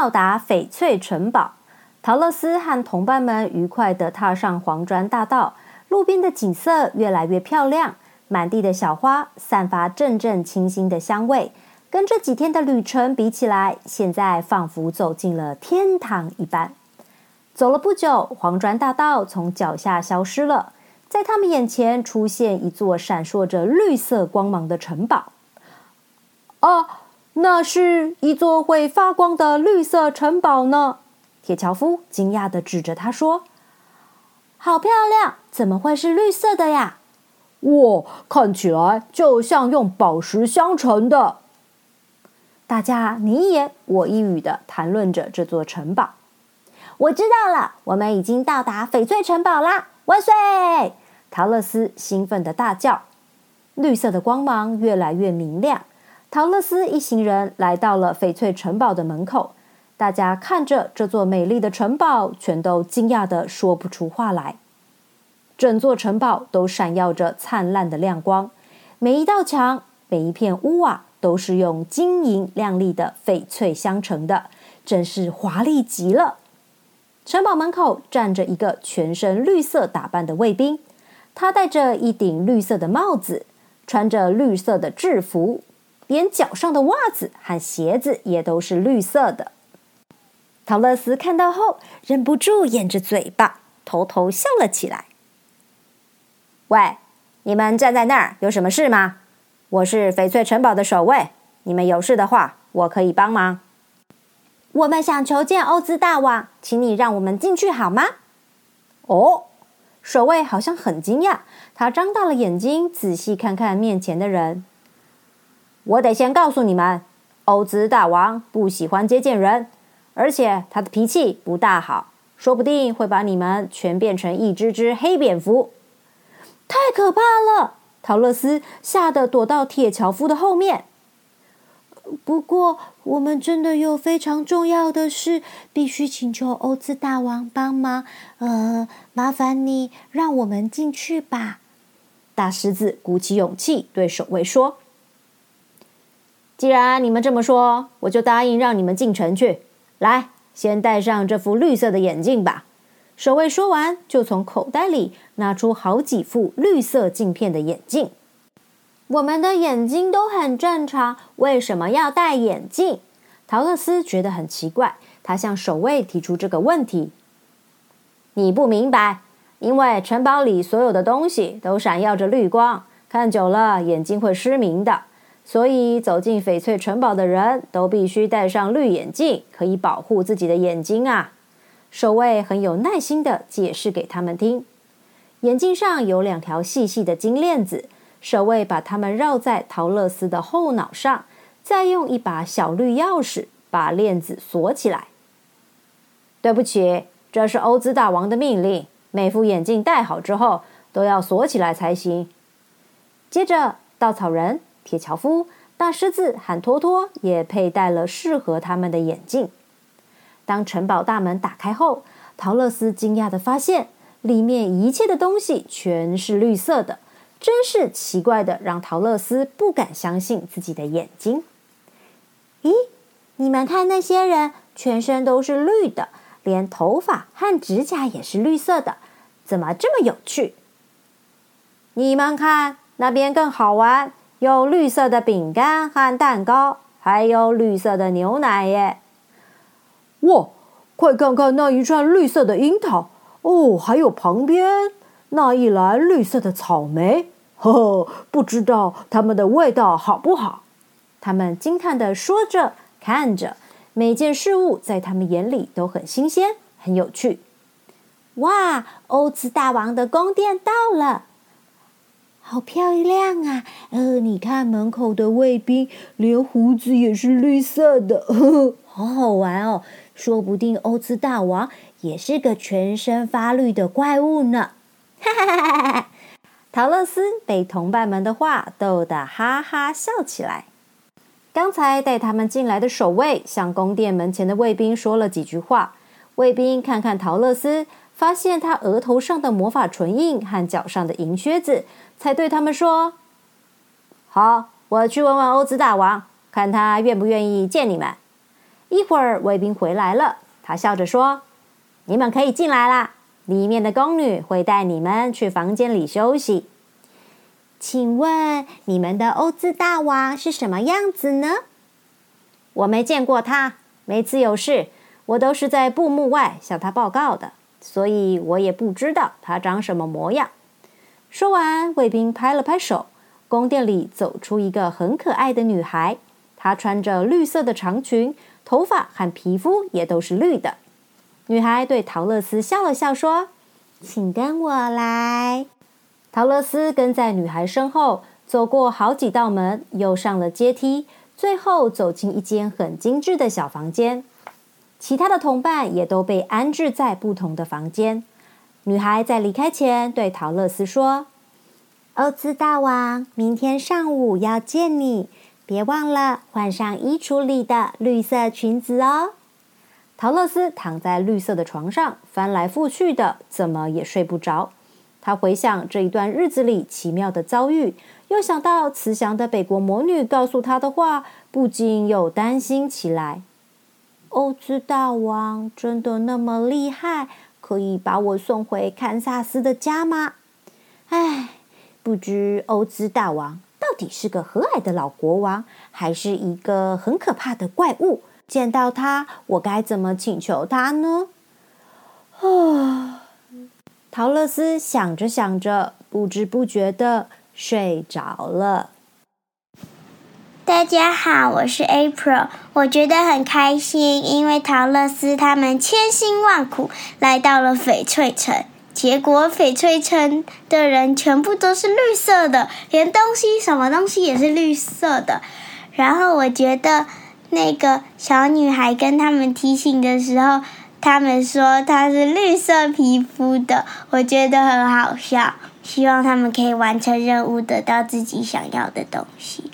到达翡翠城堡。陶乐斯和同伴们愉快地踏上黄砖大道，路边的景色越来越漂亮，满地的小花散发阵阵清新的香味。跟这几天的旅程比起来，现在仿佛走进了天堂一般。走了不久，黄砖大道从脚下消失了，在他们眼前出现一座闪烁着绿色光芒的城堡。啊，那是一座会发光的绿色城堡呢！铁樵夫惊讶的指着他说：“好漂亮，怎么会是绿色的呀？”“哇，看起来就像用宝石镶成的。”大家你一言我一语的谈论着这座城堡。我知道了，我们已经到达翡翠城堡啦！万岁！陶乐斯兴奋的大叫。绿色的光芒越来越明亮。陶乐斯一行人来到了翡翠城堡的门口。大家看着这座美丽的城堡，全都惊讶的说不出话来。整座城堡都闪耀着灿烂的亮光，每一道墙、每一片屋瓦都是用晶莹亮丽的翡翠镶成的，真是华丽极了。城堡门口站着一个全身绿色打扮的卫兵，他戴着一顶绿色的帽子，穿着绿色的制服，连脚上的袜子和鞋子也都是绿色的。陶乐斯看到后，忍不住掩着嘴巴，偷偷笑了起来。喂，你们站在那儿有什么事吗？我是翡翠城堡的守卫，你们有事的话，我可以帮忙。我们想求见欧兹大王，请你让我们进去好吗？哦，守卫好像很惊讶，他张大了眼睛，仔细看看面前的人。我得先告诉你们，欧兹大王不喜欢接见人，而且他的脾气不大好，说不定会把你们全变成一只只黑蝙蝠。太可怕了！陶乐斯吓得躲到铁樵夫的后面。不过，我们真的有非常重要的事，必须请求欧兹大王帮忙。呃，麻烦你让我们进去吧。大狮子鼓起勇气对守卫说：“既然你们这么说，我就答应让你们进城去。来，先戴上这副绿色的眼镜吧。”守卫说完，就从口袋里拿出好几副绿色镜片的眼镜。我们的眼睛都很正常，为什么要戴眼镜？陶乐斯觉得很奇怪，他向守卫提出这个问题。你不明白，因为城堡里所有的东西都闪耀着绿光，看久了眼睛会失明的，所以走进翡翠城堡的人都必须戴上绿眼镜，可以保护自己的眼睛啊。守卫很有耐心的解释给他们听，眼镜上有两条细细的金链子。守卫把它们绕在陶乐斯的后脑上，再用一把小绿钥匙把链子锁起来。对不起，这是欧兹大王的命令，每副眼镜戴好之后都要锁起来才行。接着，稻草人、铁樵夫、大狮子和托托也佩戴了适合他们的眼镜。当城堡大门打开后，陶乐斯惊讶的发现，里面一切的东西全是绿色的。真是奇怪的，让陶乐斯不敢相信自己的眼睛。咦，你们看那些人，全身都是绿的，连头发和指甲也是绿色的，怎么这么有趣？你们看那边更好玩，有绿色的饼干和蛋糕，还有绿色的牛奶耶！哇，快看看那一串绿色的樱桃哦，还有旁边。那一篮绿色的草莓，呵呵，不知道它们的味道好不好？他们惊叹的说着，看着每件事物，在他们眼里都很新鲜，很有趣。哇，欧兹大王的宫殿到了，好漂亮啊！呃，你看门口的卫兵，连胡子也是绿色的，呵呵，好好玩哦！说不定欧兹大王也是个全身发绿的怪物呢。哈哈哈哈哈！陶乐斯被同伴们的话逗得哈哈笑起来。刚才带他们进来的守卫向宫殿门前的卫兵说了几句话。卫兵看看陶乐斯，发现他额头上的魔法唇印和脚上的银靴子，才对他们说：“好，我去问问欧兹大王，看他愿不愿意见你们。”一会儿卫兵回来了，他笑着说：“你们可以进来啦，里面的宫女会带你们去房间里休息。”请问你们的欧兹大王是什么样子呢？我没见过他，每次有事，我都是在布幕外向他报告的，所以我也不知道他长什么模样。说完，卫兵拍了拍手，宫殿里走出一个很可爱的女孩，她穿着绿色的长裙，头发和皮肤也都是绿的。女孩对陶乐斯笑了笑，说：“请跟我来。”陶乐斯跟在女孩身后，走过好几道门，又上了阶梯，最后走进一间很精致的小房间。其他的同伴也都被安置在不同的房间。女孩在离开前对陶乐斯说：“欧兹大王，明天上午要见你，别忘了换上衣橱里的绿色裙子哦。”陶乐斯躺在绿色的床上，翻来覆去的，怎么也睡不着。他回想这一段日子里奇妙的遭遇，又想到慈祥的北国魔女告诉他的话，不禁又担心起来。欧兹大王真的那么厉害，可以把我送回堪萨斯的家吗？唉，不知欧兹大王到底是个和蔼的老国王，还是一个很可怕的怪物？见到他，我该怎么请求他呢？啊！陶乐斯想着想着，不知不觉的睡着了。大家好，我是 April，我觉得很开心，因为陶乐斯他们千辛万苦来到了翡翠城，结果翡翠城的人全部都是绿色的，连东西什么东西也是绿色的。然后我觉得那个小女孩跟他们提醒的时候。他们说她是绿色皮肤的，我觉得很好笑。希望他们可以完成任务，得到自己想要的东西。